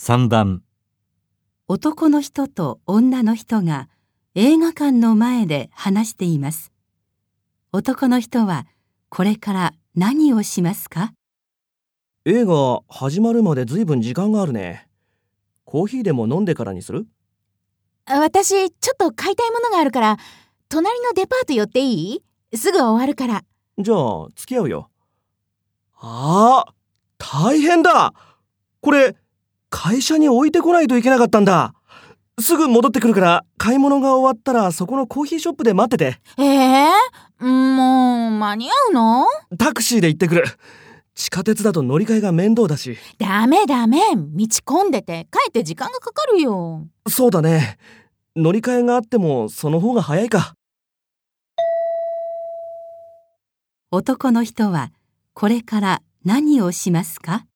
3番男の人と女の人が映画館の前で話しています。男の人はこれから何をしますか？映画始まるまでずいぶん時間があるね。コーヒーでも飲んでからにする？私、ちょっと買いたいものがあるから、隣のデパート寄っていい？すぐ終わるから。じゃあ、付き合うよ。ああ大変だこれ、会社に置いてこないといけなかったんだ。すぐ戻ってくるから、買い物が終わったらそこのコーヒーショップで待ってて。ええもう、間に合うの？タクシーで行ってくる。地下鉄だと乗り換えが面倒だし。ダメダメ。道混んでて、帰って時間がかかるよ。そうだね。乗り換えがあってもその方が早いか。男の人はこれから何をしますか？